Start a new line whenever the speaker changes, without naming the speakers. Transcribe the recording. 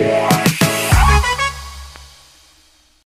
Yeah.